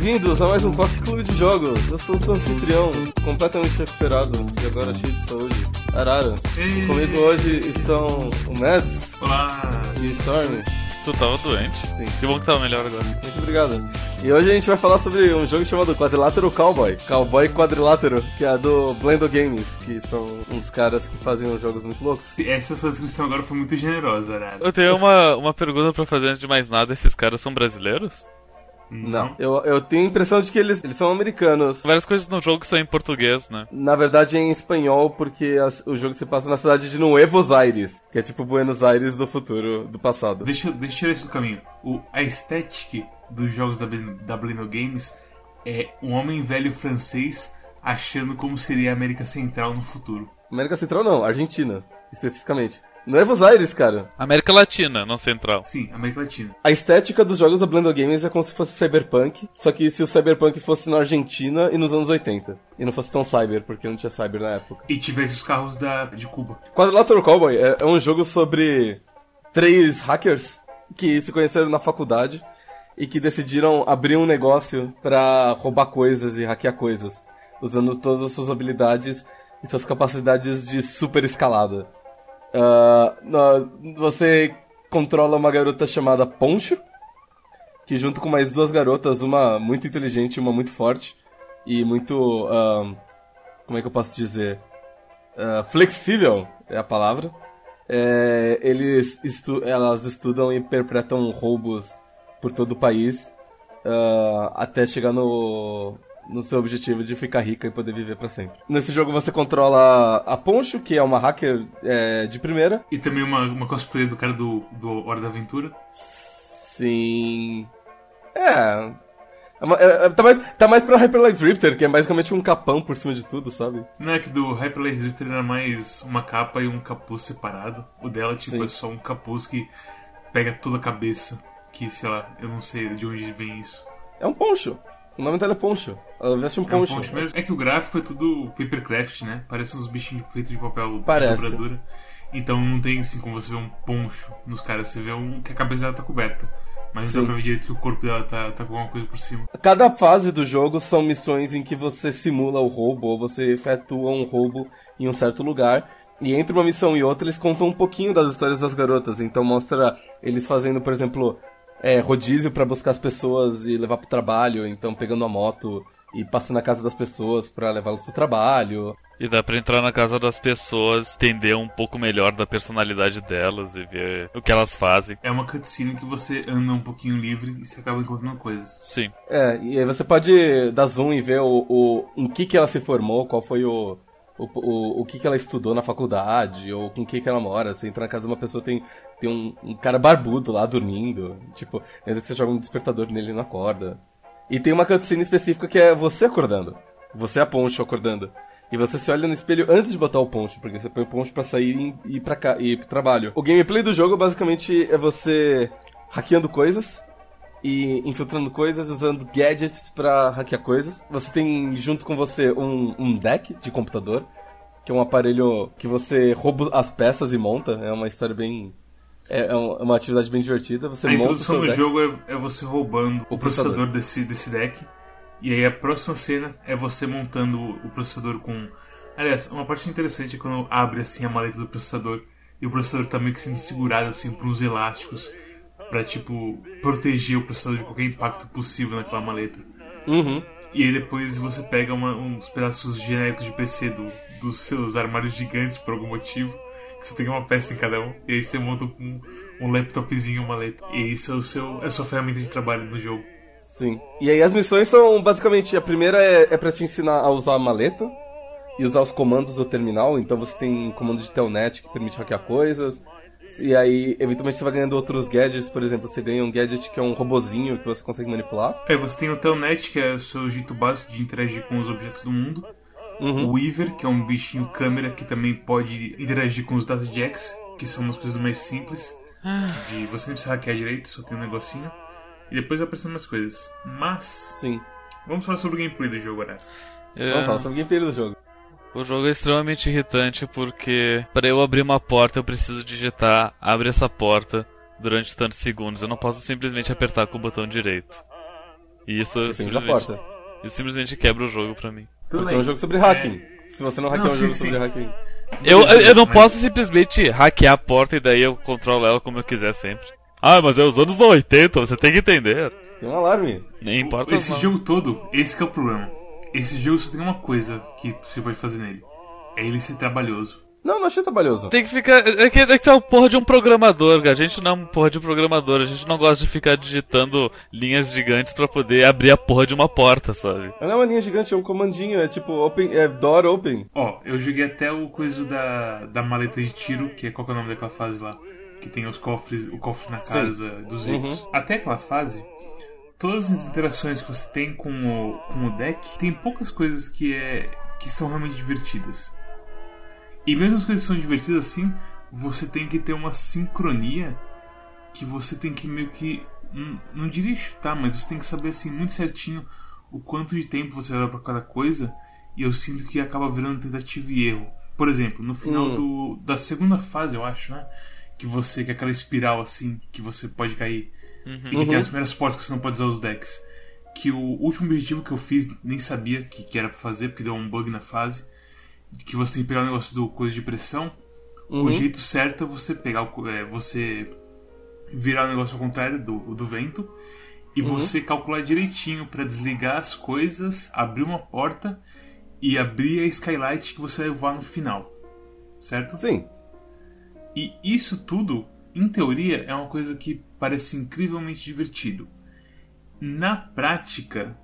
bem-vindos a mais um Coffee Clube de Jogos. Eu sou o seu anfitrião, completamente recuperado e agora cheio de saúde. Arara. Ei. Comigo hoje estão o Mads Olá! e Storm. Tu tava doente? Sim. Que bom que tava melhor agora. Muito obrigado. E hoje a gente vai falar sobre um jogo chamado Quadrilátero Cowboy. Cowboy Quadrilátero, que é do Blendo Games, que são uns caras que fazem uns jogos muito loucos. Essa sua descrição agora foi muito generosa, Arara. Eu tenho uma, uma pergunta pra fazer antes de mais nada. Esses caras são brasileiros? Não. Eu, eu tenho a impressão de que eles, eles são americanos. Várias coisas no jogo são em português, né? Na verdade é em espanhol, porque as- o jogo se passa na cidade de Nuevos Aires, que é tipo Buenos Aires do futuro, do passado. Deixa, eu- deixa eu tirar isso do caminho. O, a estética dos jogos da, da Bleno Games é um homem velho francês achando como seria a América Central no futuro. América Central não, Argentina, especificamente. Nuevos Aires, cara. América Latina, não Central. Sim, América Latina. A estética dos jogos da Blendo Games é como se fosse cyberpunk, só que se o cyberpunk fosse na Argentina e nos anos 80. E não fosse tão cyber, porque não tinha cyber na época. E tivesse os carros da, de Cuba. Quadrilateral Cowboy é, é um jogo sobre três hackers que se conheceram na faculdade e que decidiram abrir um negócio pra roubar coisas e hackear coisas, usando todas as suas habilidades e suas capacidades de super escalada. Na- você controla uma garota chamada Poncho, que junto com mais duas garotas, uma muito inteligente uma muito forte, e muito. ah, como é que eu posso dizer? Ah, flexível é a palavra. É, eles estu elas estudam e interpretam roubos por todo o país até chegar no, no seu objetivo de ficar rica e poder viver pra sempre. Nesse jogo você controla a Poncho, que é uma hacker é, de primeira. E também uma, uma cosplay do cara do, do Hora da Aventura. Sim. É. é é- é- tá, mais, tá mais pra Hyper Light Drifter, que é basicamente um capão por cima de tudo, sabe? Não é que do Hyper Light Drifter era mais uma capa e um capuz separado. O dela, tipo, Sim. é só um capuz que pega toda a cabeça. Que, sei lá, eu não sei de onde vem isso. É um poncho. O nome dela é Poncho. Ela veste um É um poncho. poncho mesmo? É que o gráfico é tudo papercraft, né? Parece uns bichinhos feitos de papel Parece. de dobradura. Então não tem assim como você vê um poncho nos caras. Você vê um que a cabeça dela tá coberta. Mas Sim. não dá pra ver direito que o corpo dela tá, tá com alguma coisa por cima. Cada fase do jogo são missões em que você simula o roubo ou você efetua um roubo em um certo lugar. E entre uma missão e outra eles contam um pouquinho das histórias das garotas. Então mostra eles fazendo, por exemplo, é, rodízio pra buscar as pessoas e levar pro trabalho. Então pegando a moto e passando na casa das pessoas pra levá-las pro trabalho. E dá pra entrar na casa das pessoas, entender um pouco melhor da personalidade delas e ver o que elas fazem. É uma cutscene que você anda um pouquinho livre e você acaba encontrando coisas. Sim. É, e aí você pode dar zoom e ver o, o em que que ela se formou, qual foi o, o, o, o que que ela estudou na faculdade, ou com quem que ela mora. Você entra na casa de uma pessoa, tem, tem um, um cara barbudo lá dormindo, tipo, às vezes você joga um despertador nele e não acorda. E tem uma cutscene específica que é você acordando. Você é a Poncho acordando. E você se olha no espelho antes de botar o poncho, porque você põe o poncho pra sair e ir pra cá, e ir pro trabalho. O gameplay do jogo basicamente é você hackeando coisas, e infiltrando coisas, usando gadgets pra hackear coisas. Você tem junto com você um, um deck de computador, que é um aparelho que você rouba as peças e monta. É uma história bem. É, é é uma atividade bem divertida. Você A introdução do jogo é, é você roubando o, O processador, processador. desse, desse deck. E aí a próxima cena é você montando o, processador com. Aliás, uma parte interessante é quando abre assim a maleta do processador e o processador tá meio que sendo segurado assim por uns elásticos pra tipo proteger o processador de qualquer impacto possível naquela maleta. Uhum. E aí depois você pega uma- uns pedaços genéricos de PC do, dos seus armários gigantes por algum motivo. Você tem uma peça em cada um. E aí você monta um, um laptopzinho, uma maleta. E isso é, o seu, é a sua ferramenta de trabalho no jogo. Sim. E aí as missões são basicamente. A primeira é, é pra te ensinar a usar a maleta e usar os comandos do terminal. Então você tem comando de telnet que permite hackear coisas. E aí, eventualmente, você vai ganhando outros gadgets. Por exemplo, você ganha um gadget que é um robozinho que você consegue manipular. Aí você tem o Telnet, que é o seu jeito básico de interagir com os objetos do mundo. Uhum. O Weaver, que é um bichinho câmera que também pode interagir com os Data Jacks, que são umas coisas mais simples. De você não precisa hackear direito, só tem um negocinho. E depois vai aparecendo mais coisas. Mas, Sim. vamos falar sobre o gameplay do jogo agora. É, Vamos falar sobre o gameplay do jogo. o jogo é extremamente irritante porque para eu abrir uma porta eu preciso digitar abre essa porta durante tantos segundos. Eu não posso simplesmente apertar com o botão direito. E isso Depende simplesmente, porta. isso simplesmente quebra o jogo pra mim. Tudo Porque é um bem. jogo sobre hacking. Se você não hackear Não, um sim, jogo sim. sobre hacking. Eu, eu, eu não Mas- posso simplesmente hackear a porta e daí eu controlo ela como eu quiser sempre. Ah, mas é os anos 80, você tem que entender. Tem um alarme. Nem importa Esse não. jogo todo, esse que é o problema. Esse jogo só tem uma coisa que você pode fazer nele. É ele ser trabalhoso. Não, não achei trabalhoso. Tem que ficar. É que, é que você é o porra de um programador, cara. A gente não é um porra de programador. A gente não gosta de ficar digitando linhas gigantes pra poder abrir a porra de uma porta, sabe? Não é uma linha gigante, é um comandinho, é tipo open, é door open. Ó, eu joguei até o coisa da, da maleta de tiro, que é qual que é o nome daquela fase lá? Que tem os cofres, o cofre na Sim. casa dos ricos. Até aquela fase, todas as interações que você tem com o, com o deck, tem poucas coisas que, é, que são realmente divertidas. E mesmo as coisas que são divertidas assim, você tem que ter uma sincronia que você tem que meio que. Não, não diria chutar, mas você tem que saber assim muito certinho o quanto de tempo você vai dar pra cada coisa. E eu sinto que acaba virando tentativa e erro. Por exemplo, no final Hum. do, da segunda fase, eu acho, né? Que você. Que é aquela espiral assim, que você pode cair. E que Uhum. tem as primeiras portas que você não pode usar os decks. Que o último objetivo que eu fiz, nem sabia que, que era pra fazer, porque deu um bug na fase. Que você tem que pegar o negócio do coisa de pressão. Uhum. O jeito certo é você pegar o, é, você virar o negócio ao contrário do, do vento e Uhum. você calcular direitinho pra desligar as coisas, abrir uma porta e abrir a skylight que você vai voar no final. Certo? Sim. E isso tudo, em teoria, é uma coisa que parece incrivelmente divertido. Na prática,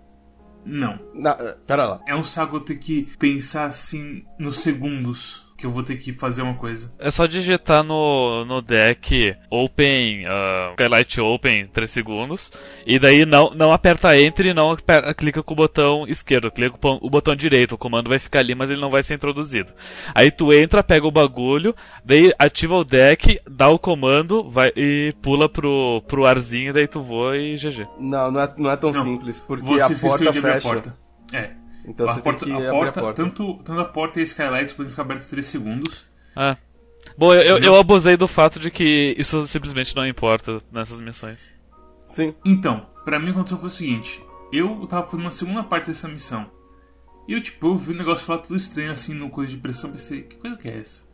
não. Na, pera lá. É um saco eu ter que pensar assim nos segundos que eu vou ter que fazer uma coisa. É só digitar no, no deck Open, ah, Skylight Open 3 segundos. E daí não, não aperta Enter e não aper- clica com o botão esquerdo, clica com o botão direito. O comando vai ficar ali, mas ele não vai ser introduzido. Aí tu entra, pega o bagulho, daí ativa o deck, dá o comando vai, e pula pro, pro arzinho, daí tu voa e GG. Não, não é, não é tão Não. simples, porque Você a porta de abrir fecha. a porta. É. Então a você porta, tem que a abrir porta, a porta. Tanto, tanto a porta e a skylights podem ficar abertos 3 segundos. Ah. Bom, eu, eu, eu abusei do fato de que isso simplesmente não importa nessas missões. Sim. Então, pra mim aconteceu foi o seguinte: eu tava fazendo uma segunda parte dessa missão. E eu, tipo, eu vi o negócio lá tudo estranho assim no coisa de pressão, pensei, que coisa que é essa?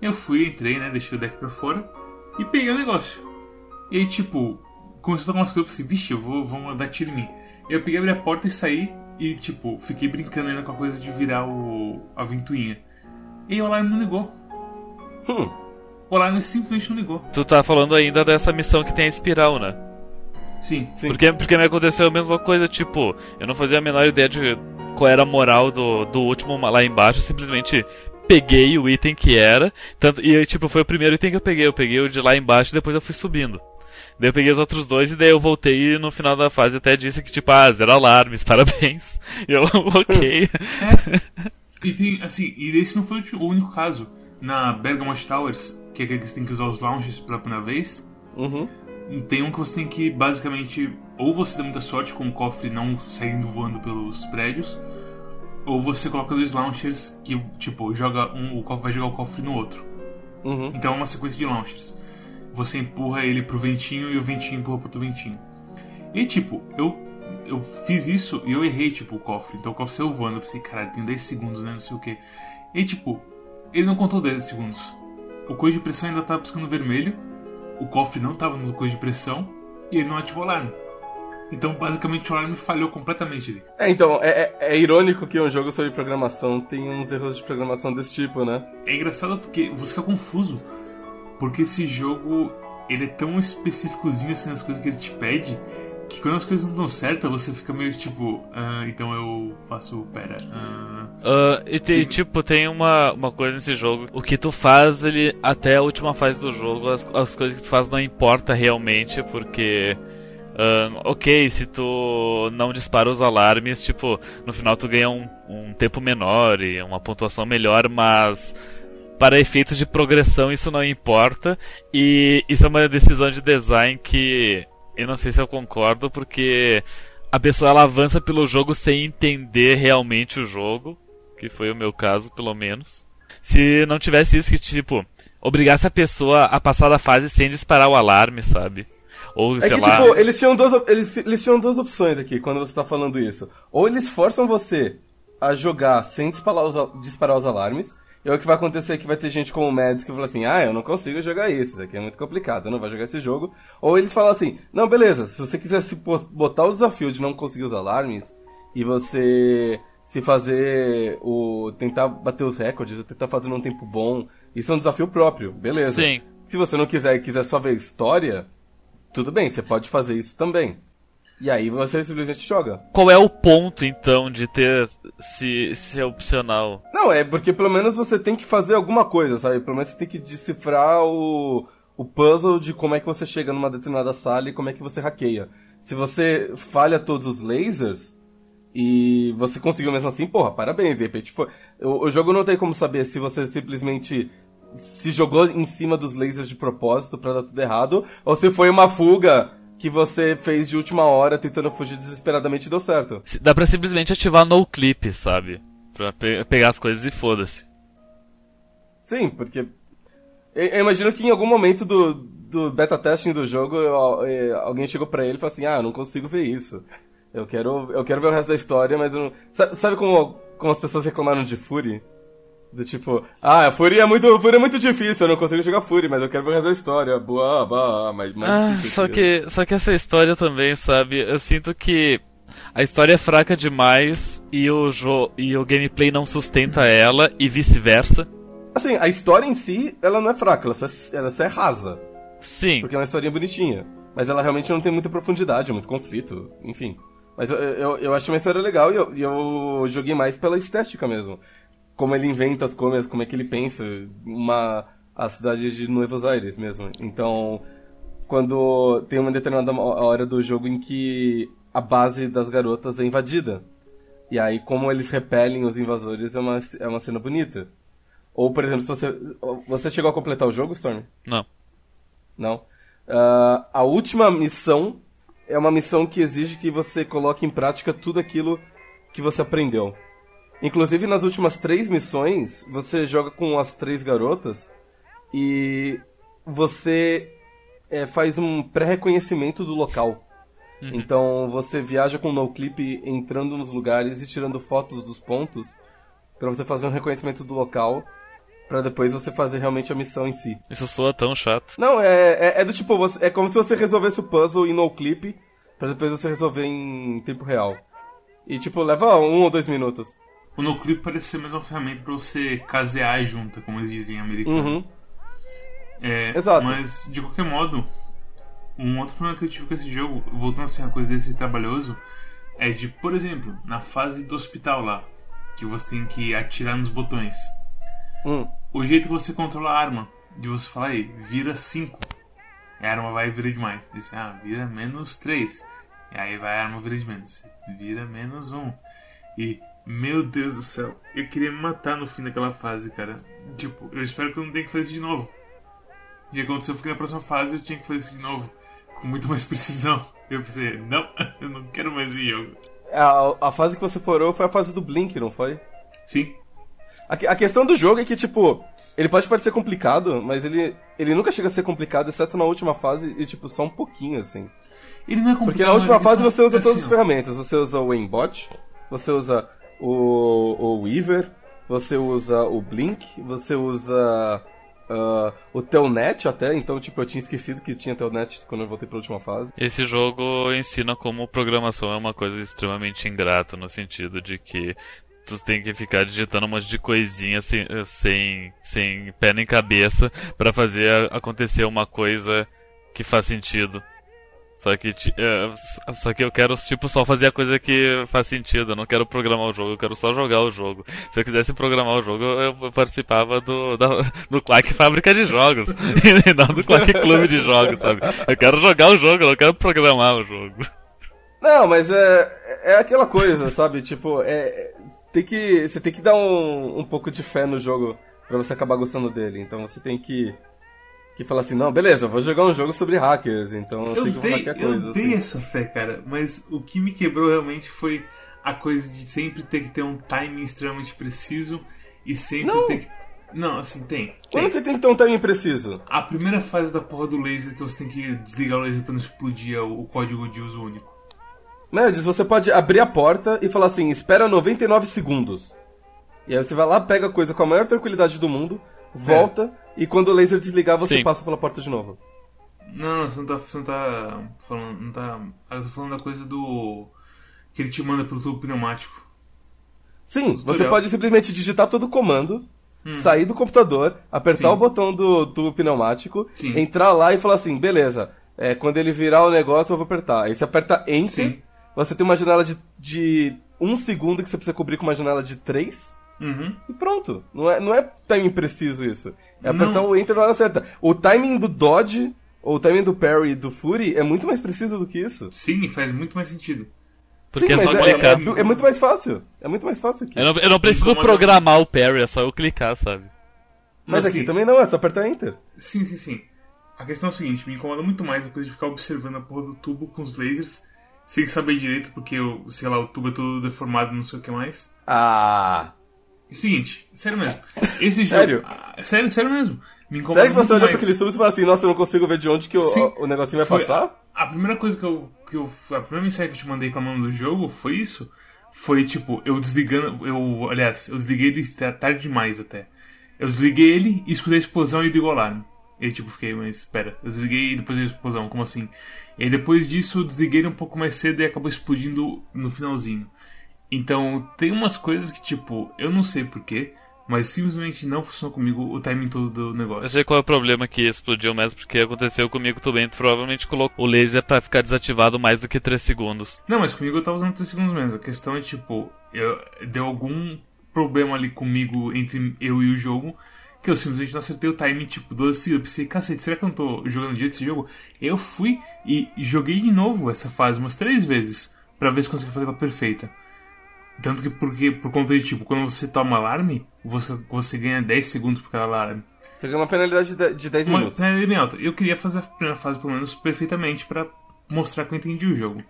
Eu fui, entrei, né, deixei o deck pra fora e peguei o negócio. E aí, tipo, começou a dar umas coisas assim, vixe, eu vou, vão dar tiro em mim. Eu peguei, abri a porta e saí e, tipo, fiquei brincando ainda com a coisa de virar o, a ventoinha. E o alarme não ligou. Hum. O alarme simplesmente não ligou. Tu tá falando ainda dessa missão que tem a espiral, né? Sim. Sim. Porque, porque me aconteceu a mesma coisa, tipo, eu não fazia a menor ideia de qual era a moral do, do último lá embaixo, eu simplesmente peguei o item que era, tanto, e tipo, foi o primeiro item que eu peguei, eu peguei o de lá embaixo e depois eu fui subindo. Daí eu peguei os outros dois e daí eu voltei e no final da fase até disse que, tipo, ah, zero alarmes, parabéns. E eu, ok. E tem, assim, e esse não foi o único caso. Na Bergamot Towers, que é aquele que você tem que usar os lounges pela primeira vez, Uhum. tem um que você tem que, basicamente, ou você dá muita sorte com o cofre não saindo voando pelos prédios, ou você coloca dois launchers que, tipo, joga um, o cofre vai jogar o cofre no outro. Uhum. Então é uma sequência de launchers. Você empurra ele pro ventinho e o ventinho empurra pro outro ventinho. E tipo, eu, eu fiz isso e eu errei, tipo, o cofre. Então o cofre saiu voando. Eu pensei, caralho, tem 10 segundos, né? Não sei o que. E tipo, ele não contou 10 segundos. O coisa de pressão ainda tava piscando vermelho. O cofre não tava no coisa de pressão. E ele não ativou o alarme. Então basicamente o alarme falhou completamente ali. É, então, é, é, é irônico que um jogo sobre programação tem uns erros de programação desse tipo, né? É engraçado porque você fica confuso. Porque esse jogo, ele é tão específicozinho assim nas coisas que ele te pede, que quando as coisas não dão certo, você fica meio tipo, ah, então eu faço, pera, ah, Ah, e tem, tipo, tem uma, uma coisa nesse jogo. O que tu faz, ele até a última fase do jogo, as, as coisas que tu faz não importa realmente, porque. ah, ok, se tu não dispara os alarmes, tipo, no final tu ganha um, um tempo menor e uma pontuação melhor, mas para efeitos de progressão isso não importa. E isso é uma decisão de design que eu não sei se eu concordo, porque a pessoa ela avança pelo jogo sem entender realmente o jogo, que foi o meu caso, pelo menos. Se não tivesse isso que, tipo, obrigasse a pessoa a passar da fase sem disparar o alarme, sabe? Ou, É sei que, lá. tipo, eles tinham, duas, eles, eles tinham duas opções aqui quando você tá falando isso. Ou eles forçam você a jogar sem disparar os, disparar os alarmes, e aí o que vai acontecer é que vai ter gente como o Mads que fala assim, ah, eu não consigo jogar isso, isso aqui é muito complicado, eu não vou jogar esse jogo. Ou eles falam assim, não, beleza, se você quiser se botar o desafio de não conseguir os alarmes, e você se fazer o. tentar bater os recordes, ou tentar fazer num tempo bom, isso é um desafio próprio, beleza. Sim. Se você não quiser e quiser só ver história, tudo bem, você pode fazer isso também. E aí você simplesmente joga. Qual é o ponto, então, de ter se, se é opcional? Não, é porque pelo menos você tem que fazer alguma coisa, sabe? Pelo menos você tem que decifrar o, o puzzle de como é que você chega numa determinada sala e como é que você hackeia. Se você falha todos os lasers e você conseguiu mesmo assim, porra, parabéns, de repente foi. O, o jogo não tem como saber se você simplesmente se jogou em cima dos lasers de propósito pra dar tudo errado, ou se foi uma fuga que você fez de última hora tentando fugir desesperadamente e deu certo. Dá pra simplesmente ativar no clip, sabe? Pra pe- pegar as coisas e foda-se. Sim, porque. Eu, eu imagino que em algum momento do, do beta testing do jogo, eu- eh, alguém chegou pra ele e falou assim: Ah, eu não consigo ver isso. Eu quero, eu quero ver o resto da história, mas eu não. Sabe, sabe como, como as pessoas reclamaram de Fury? Do tipo, ah, Fury é muito, Fury é muito difícil, eu não consigo jogar Fury, mas eu quero ver da história. Boa, boa, mas, mas Ah, só que- só que essa história também, sabe? Eu sinto que a história é fraca demais e o, jo e o gameplay não sustenta ela e vice-versa. Assim, a história em si, ela não é fraca, ela só é, ela só é rasa. Sim. Porque é uma historinha bonitinha. Mas ela realmente não tem muita profundidade, muito conflito, enfim. Mas eu, eu, eu achei uma história legal e eu, e eu joguei mais pela estética mesmo. Como ele inventa as coisas, como é que ele pensa. Uma, a cidade de Nuevos Aires mesmo. Então, quando tem uma determinada hora do jogo em que a base das garotas é invadida. E aí, como eles repelem os invasores, é uma, é uma cena bonita. Ou, por exemplo, se você. Você chegou a completar o jogo, Storm? Não. Não. Ah, a última missão é uma missão que exige que você coloque em prática tudo aquilo que você aprendeu. Inclusive, nas últimas três missões, você joga com as três garotas e você é, faz um pré-reconhecimento do local. Então, você viaja com o NoClip entrando nos lugares e tirando fotos dos pontos para você fazer um reconhecimento do local para depois você fazer realmente a missão em si. Isso soa tão chato. Não, é, é, é do tipo, você- é como se você resolvesse o puzzle em no clip, pra depois você resolver em tempo real. E tipo, leva um ou dois minutos. O NoClip parece ser mais uma ferramenta pra você casear junto, como eles dizem em americano. Uhum. É, Exato. Mas, de qualquer modo, um outro problema que eu tive com esse jogo, voltando a ser uma coisa desse trabalhoso, é de, por exemplo, na fase do hospital lá, que você tem que atirar nos botões. Hum. O jeito que você controla a arma, de você falar aí, vira 5. E a arma vai virar demais. Diz, ah, vira menos 3. E aí vai a arma vira de menos. Vira menos 1. E, meu Deus do céu, eu queria me matar no fim daquela fase, cara. Tipo, eu espero que eu não tenha que fazer isso de novo. Que aconteceu foi que na próxima fase eu tinha que fazer isso de novo. Com muito mais precisão. Eu pensei, não, eu não quero mais esse jogo. A, a fase que você forou foi a fase do Blink, não foi? Sim, A, a questão do jogo é que, tipo, ele pode parecer complicado, mas ele, ele nunca chega a ser complicado, exceto na última fase, e tipo, só um pouquinho, assim. ele não é complicado. Porque na última mas fase você usa é todas assim, as ó. ferramentas. Você usa o aimbot, você usa o, o Weaver, você usa o Blink, você usa ah, o Telnet até. Então, tipo, eu tinha esquecido que tinha Telnet quando eu voltei pra última fase. Esse jogo ensina como programação é uma coisa extremamente ingrata, no sentido de que tu tem que ficar digitando um monte de coisinha sem, sem, sem pé nem cabeça pra fazer acontecer uma coisa que faz sentido. Só que, é, só que eu quero, tipo, só fazer a coisa que faz sentido. Eu não quero programar o jogo, eu quero só jogar o jogo. Se eu quisesse programar o jogo, eu participava do, da, do Quack Fábrica de Jogos. e não do Quack Clube de Jogos, sabe? Eu quero jogar o jogo, eu não quero programar o jogo. Não, mas é, é aquela coisa, sabe? Tipo, é, tem que, você tem que dar um, um pouco de fé no jogo pra você acabar gostando dele. Então você tem que, que falar assim, não, beleza, vou jogar um jogo sobre hackers, então eu, Eu sei que eu vou dei, hackear coisa. eu dei assim. essa fé, cara, mas o que me quebrou realmente foi a coisa de sempre ter que ter um timing extremamente preciso e sempre Não. ter que. Não, assim, tem. Quando tem. que tem que ter um timing preciso? A primeira fase da porra do laser que você tem que desligar o laser pra não explodir o, o código de uso único. Mas você pode abrir a porta e falar assim, espera 99 segundos. E aí você vai lá, pega a coisa com a maior tranquilidade do mundo, volta, e quando o laser desligar, você Sim. passa pela porta de novo. Não, você não tá, você não tá falando. Não tá. Eu tô falando da coisa do. que ele te manda pelo tubo pneumático. Sim, você Tutorial. pode simplesmente digitar todo o comando, sair do computador, apertar Hum. Sim. o botão do tubo pneumático, Sim. entrar lá e falar assim, beleza, é, quando ele virar o negócio eu vou apertar. Aí você aperta Enter, Sim. você tem uma janela de, de um segundo que você precisa cobrir com uma janela de três, Uhum. e pronto. Não é, não é timing preciso isso. É apertar Não. o Enter na hora certa. O timing do Dodge, ou o timing do Parry e do Fury é muito mais preciso do que isso. Sim, faz muito mais sentido. Porque Sim, é só mas clicar. é, é muito mais fácil. É muito mais fácil aqui. Eu não, eu não preciso Incomoda- programar o parry, é só eu clicar, sabe? Mas Mas, aqui assim, também não, é só apertar Enter. Sim, sim, sim. A questão é o seguinte, me incomoda muito mais a coisa de ficar observando a porra do tubo com os lasers, sem saber direito, porque, o, sei lá, o tubo é todo deformado, não sei o que mais. Ah. Seguinte, sério mesmo. Esse Sério? jogo. Ah, sério, sério mesmo. Me incomoda Sério que você olhou pra aquele estudo e falou assim, nossa, eu não consigo ver de onde que o, Sim. o negocinho vai Foi passar? A, a primeira coisa que eu, que eu. A primeira mensagem que eu te mandei reclamando do jogo foi isso. Foi tipo, eu desligando. Eu, aliás, eu desliguei ele ta- tarde demais até. Eu desliguei ele e escutei a explosão e liguei o alarme. E aí, tipo, fiquei, mas espera, eu desliguei e depois veio a explosão, como assim? E aí depois disso eu desliguei ele um pouco mais cedo e acabou explodindo no finalzinho. Então tem umas coisas que, tipo, eu não sei porquê, mas simplesmente não funcionou comigo o timing todo do negócio. Eu sei qual é o problema que explodiu mesmo, porque aconteceu comigo também. Tu provavelmente colocou o laser pra ficar desativado mais do que 3 segundos. Não, mas comigo eu tava usando 3 segundos mesmo. A questão é tipo, eu, deu algum problema ali comigo entre eu e o jogo que eu simplesmente não acertei o timing, tipo, 12 segundos. Eu pensei, cacete, será que eu não tô jogando direito esse jogo? Eu fui e joguei de novo essa fase umas três vezes pra ver se consegui fazer ela perfeita. Tanto que porque, por conta de, tipo, quando você toma alarme, você, você ganha 10 segundos por cada alarme. Você ganha uma penalidade de de 10 Uma minutos. penalidade bem alta. Eu queria fazer a primeira fase, pelo menos, perfeitamente pra mostrar que eu entendi o jogo.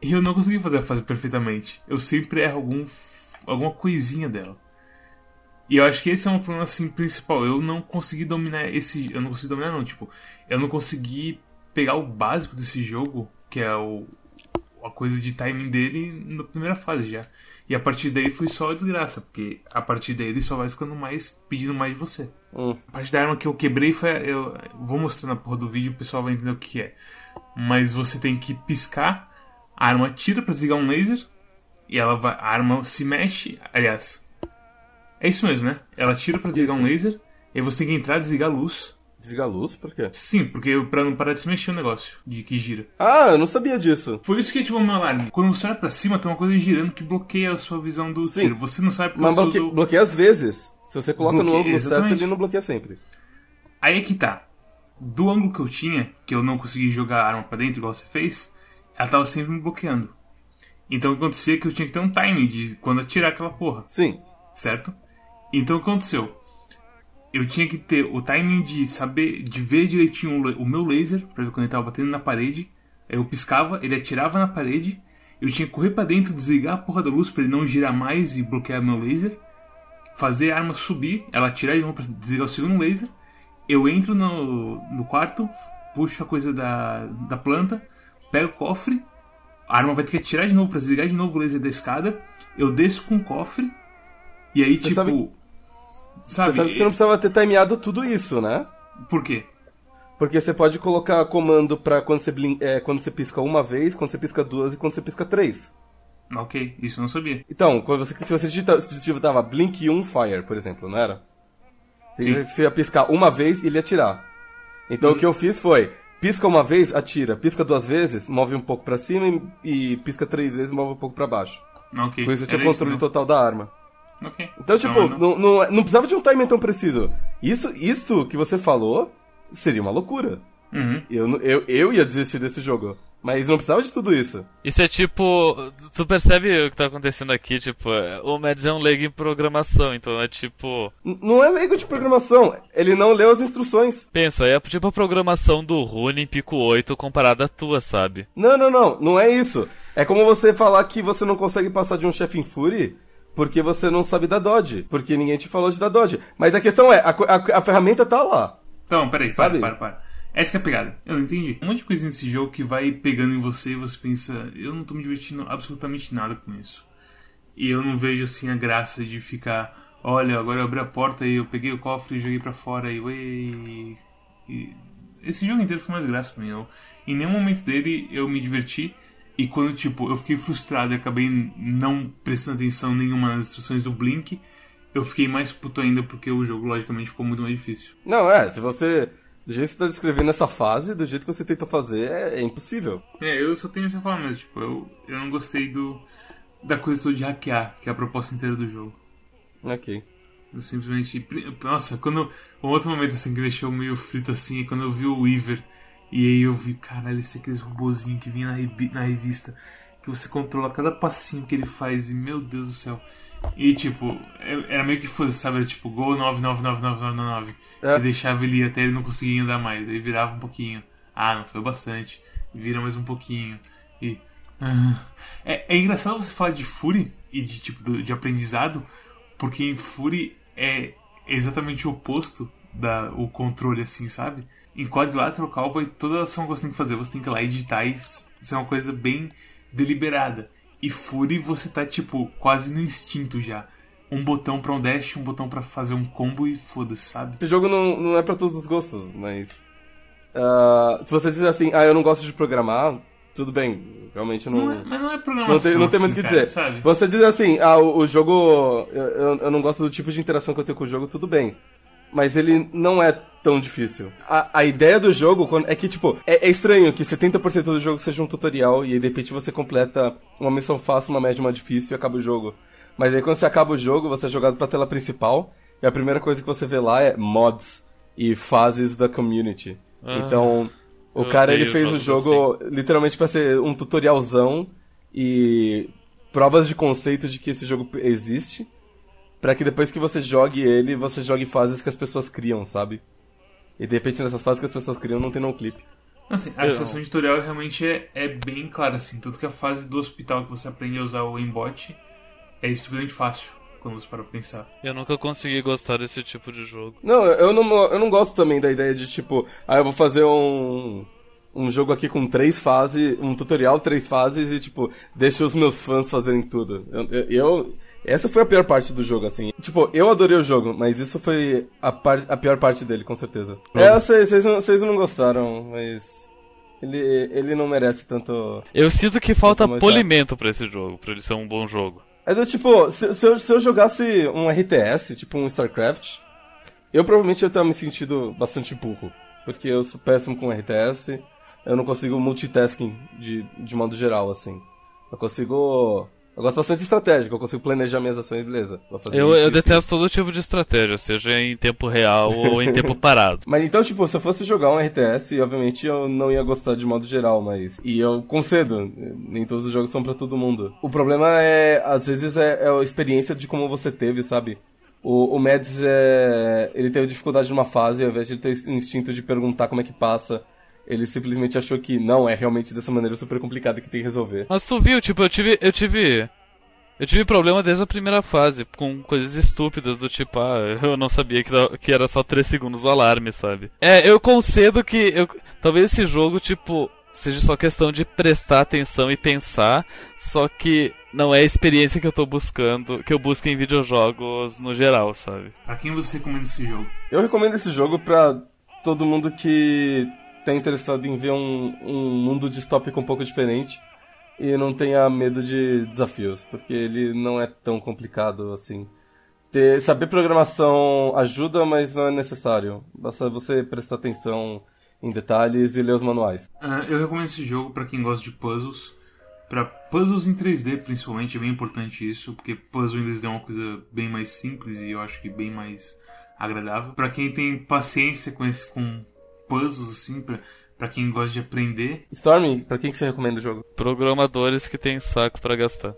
E eu não consegui fazer a fase perfeitamente. Eu sempre erro algum, alguma coisinha dela. E eu acho que esse é um problema assim principal. Eu não consegui dominar esse. Eu não consegui dominar não, tipo, eu não consegui pegar o básico desse jogo, que é o. a coisa de timing dele na primeira fase já. E a partir daí foi só desgraça, porque a partir daí ele só vai ficando mais pedindo mais de você. Hum. A parte da arma que eu quebrei foi. Eu vou mostrar na porra do vídeo, o pessoal vai entender o que é. Mas você tem que piscar, a arma tira pra desligar um laser, e ela vai. A arma se mexe. Aliás. É isso mesmo, né? Ela tira pra desligar um laser, e aí você tem que entrar, desligar a luz. Desliga a luz? Por quê? Sim, porque pra não parar de se mexer o negócio, de que gira. Ah, eu não sabia disso. Foi isso que ativou o meu alarme. Quando você olha pra cima, tem uma coisa girando que bloqueia a sua visão do Sim. tiro. Você não sabe porque Mas você bloque... usou... bloqueia às vezes. Se você coloca no Bloqueia, ângulo certo, exatamente. ele não bloqueia sempre. Aí é que tá. Do ângulo que eu tinha, que eu não consegui jogar a arma pra dentro, igual você fez, ela tava sempre me bloqueando. Então o que acontecia é que eu tinha que ter um timing de quando atirar aquela porra, Sim. certo? Então o que aconteceu? Eu tinha que ter o timing de saber, de ver direitinho o meu laser, pra ver quando ele tava batendo na parede. Eu piscava, ele atirava na parede, eu tinha que correr pra dentro, desligar a porra da luz pra ele não girar mais e bloquear meu laser. Fazer a arma subir, ela atirar de novo pra desligar o segundo laser. Eu entro no, no quarto, puxo a coisa da, da planta, pego o cofre, a arma vai ter que atirar de novo pra desligar de novo o laser da escada. Eu desço com o cofre, e aí Você tipo. sabe- Sabe, Você sabe que você não precisava ter timeado tudo isso, né? por quê? Porque você pode colocar comando pra quando você, é, quando você pisca uma vez, quando você pisca duas e quando você pisca três. Ok, isso eu não sabia. Então, quando você, se você digitava Blink 1 Fire, por exemplo, não era? Você, Sim. você ia piscar uma vez e ele ia atirar. Então Hum. o que eu fiz foi, pisca uma vez, atira. Pisca duas vezes, move um pouco pra cima e, e pisca três vezes, move um pouco pra baixo. Ok. Com isso eu tinha era controle não? total da arma. Ok. Então, tipo, Não, não- não, não, não precisava de um timing tão preciso. Isso, isso que você falou seria uma loucura. Uhum. Eu, não- eu, eu ia desistir desse jogo. Mas não precisava de tudo isso. Isso é tipo. Tu percebe o que tá acontecendo aqui? Tipo, o Mads é um leigo em programação, então é tipo. N- não é leigo de programação. Ele não leu as instruções. Pensa, é tipo a programação do Rune em Pico 8 comparada à tua, sabe? Não, não, não. Não é isso. É como você falar que você não consegue passar de um chefe em Fury porque você não sabe dar dodge, porque ninguém te falou de dar dodge. Mas a questão é, a, a, a ferramenta tá lá. Então, peraí, para, para, para. Essa é a pegada. Eu não entendi. Um monte de coisa nesse jogo que vai pegando em você e você pensa, eu não tô me divertindo absolutamente nada com isso. E eu não vejo assim a graça de ficar, olha, agora eu abri a porta e eu peguei o cofre e joguei para fora e, e esse jogo inteiro foi mais graça pra mim. Eu, em nenhum momento dele eu me diverti. E quando, tipo, eu fiquei frustrado e acabei não prestando atenção nenhuma nas instruções do Blink, eu fiquei mais puto ainda porque o jogo, logicamente, ficou muito mais difícil. Não, é, se você. Do jeito que você tá descrevendo essa fase, do jeito que você tentou fazer, é, é impossível. É, eu só tenho isso a falar mesmo, tipo, eu, eu não gostei do. da coisa toda de hackear, que é a proposta inteira do jogo. Ok. Eu simplesmente. Nossa, quando. Um outro momento assim que deixou meio frito assim é quando eu vi o Weaver. E aí eu vi, caralho, esse aqueles robozinho que vinha na, revi na revista. Que você controla cada passinho que ele faz. E meu Deus do céu. E tipo, é, era meio que foda, sabe? Era tipo, gol 999999. É. E deixava ele ir até ele não conseguir andar mais. Aí virava um pouquinho. Ah, não foi bastante. Vira mais um pouquinho. E. É, é engraçado você falar de Fury e de tipo de aprendizado, porque em Fury é exatamente o oposto da o controle, assim, sabe? Em Quadrilateral Cowboy, toda ação que você tem que fazer, você tem que ir lá editar e isso é uma coisa bem deliberada. E Fury, você tá, tipo, quase no instinto já. Um botão para um dash, um botão para fazer um combo e foda-se, sabe? Esse jogo não, não é para todos os gostos, mas. Uh, se você dizer assim, ah, eu não gosto de programar, tudo bem, realmente não. não é, mas não é programação. Não tem, não tem muito o assim, que dizer. Sabe? Você diz assim, ah, o, o jogo. Eu, eu, não gosto do tipo de interação que eu tenho com o jogo, tudo bem. Mas ele não é tão difícil. A, a ideia do jogo é que, tipo, é, é estranho que 70% do jogo seja um tutorial e aí de repente você completa uma missão fácil, uma média, uma difícil e acaba o jogo. Mas aí quando você acaba o jogo, você é jogado pra tela principal e a primeira coisa que você vê lá é mods e fases da community. Ah. Então o cara ele fez o jogo assim. literalmente para ser um tutorialzão e provas de conceito de que esse jogo existe, para que depois que você jogue ele, você jogue fases que as pessoas criam, sabe? E de repente nessas fases que as pessoas criam não tem no clipe. Assim, a sensação de tutorial realmente é, é bem clara, assim. Tanto que a fase do hospital que você aprende a usar o aimbot é estupidamente fácil quando você para pensar. Eu nunca consegui gostar desse tipo de jogo. Não, eu não, eu não gosto também da ideia de tipo, ah, eu vou fazer um um jogo aqui com três fases, um tutorial, três fases e tipo, deixa os meus fãs fazerem tudo. Eu, eu, essa foi a pior parte do jogo, assim. Tipo, eu adorei o jogo, mas isso foi a, par, a pior parte dele, com certeza. Hum. É, eu sei, vocês não, vocês não gostaram, mas. Ele, ele não merece tanto. Eu sinto que falta polimento para esse jogo, pra ele ser um bom jogo. É do tipo, se, se, eu, se eu jogasse um RTS, tipo um StarCraft, eu provavelmente ia estar me sentindo bastante burro. Porque eu sou péssimo com RTS, eu não consigo multitasking de, de modo geral, assim. Eu consigo. Eu gosto bastante de estratégia, eu consigo planejar minhas ações, beleza. eu, eu detesto todo tipo de estratégia, seja em tempo real ou em tempo parado. Mas então, tipo, se eu fosse jogar um RTS, obviamente eu não ia gostar de modo geral, mas. E eu concedo, nem todos os jogos são para todo mundo. O problema é, às vezes, é, é a experiência de como você teve, sabe? O, o Mads, é, ele teve dificuldade numa fase, ao invés de ele ter o instinto de perguntar como é que passa, ele simplesmente achou que não, é realmente dessa maneira super complicada que tem que resolver. Mas tu viu, tipo, eu tive. Eu tive. Eu tive problema desde a primeira fase, com coisas estúpidas do tipo, ah, eu não sabia que, que era só 3 segundos o alarme, sabe? É, eu concedo que. Eu, talvez esse jogo, tipo, seja só questão de prestar atenção e pensar, só que não é a experiência que eu tô buscando, que eu busco em videojogos no geral, sabe? A quem você recomenda esse jogo? Eu recomendo esse jogo pra todo mundo que tá interessado em ver um, um mundo distópico um pouco diferente e não tenha medo de desafios, porque ele não é tão complicado assim. Ter, saber programação ajuda, mas não é necessário. Basta você prestar atenção em detalhes e ler os manuais. Uh, eu recomendo esse jogo para quem gosta de puzzles. Para puzzles em 3D, principalmente, é bem importante isso, porque puzzle em 3D é uma coisa bem mais simples e eu acho que bem mais agradável. Para quem tem paciência com, esse, com puzzles, assim, pra, pra quem gosta de aprender. Storm, pra quem que você recomenda o jogo? Programadores que tem saco para gastar.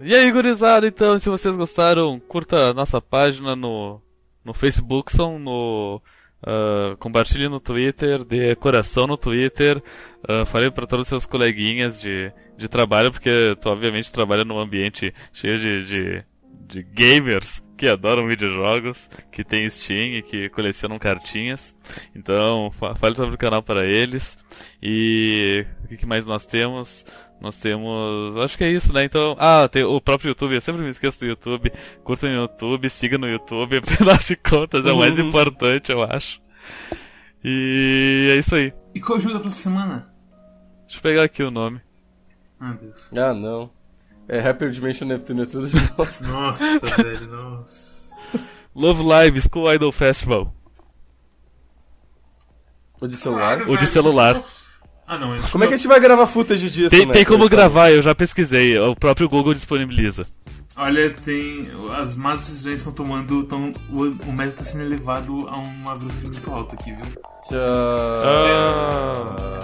E aí, gurizada, então, se vocês gostaram, curta a nossa página no, no Facebook, são no Uh, compartilhe no Twitter, dê coração no Twitter, uh, fale para todos os seus coleguinhas de, de trabalho, porque tu obviamente trabalha num ambiente cheio de, de, de gamers que adoram videojogos, que tem Steam e que colecionam cartinhas. Então, fale sobre o canal para eles. E o que mais nós temos? Nós temos. Acho que é isso, né? Então. Ah, tem o próprio YouTube. Eu sempre me esqueço do YouTube. Curta no YouTube, siga no YouTube. Afinal de contas, é o mais uhum. importante, eu acho. E é isso aí. E qual ajuda pra essa semana? Deixa eu pegar aqui o nome. Ah, Deus. Ah, não. É Hyper Dimension Neptune, é tudo de novo. Nossa, velho, nossa. Love Live School Idol Festival. O de celular? o de celular. Ah, não. Como é que a gente vai gravar footage disso, Tem, né? tem como gravar, eu já pesquisei. O próprio Google disponibiliza. Olha, tem. As más decisões estão tomando. Tão, o, o meta está sendo elevado a uma velocidade muito alta aqui, viu? Tchau. Ah.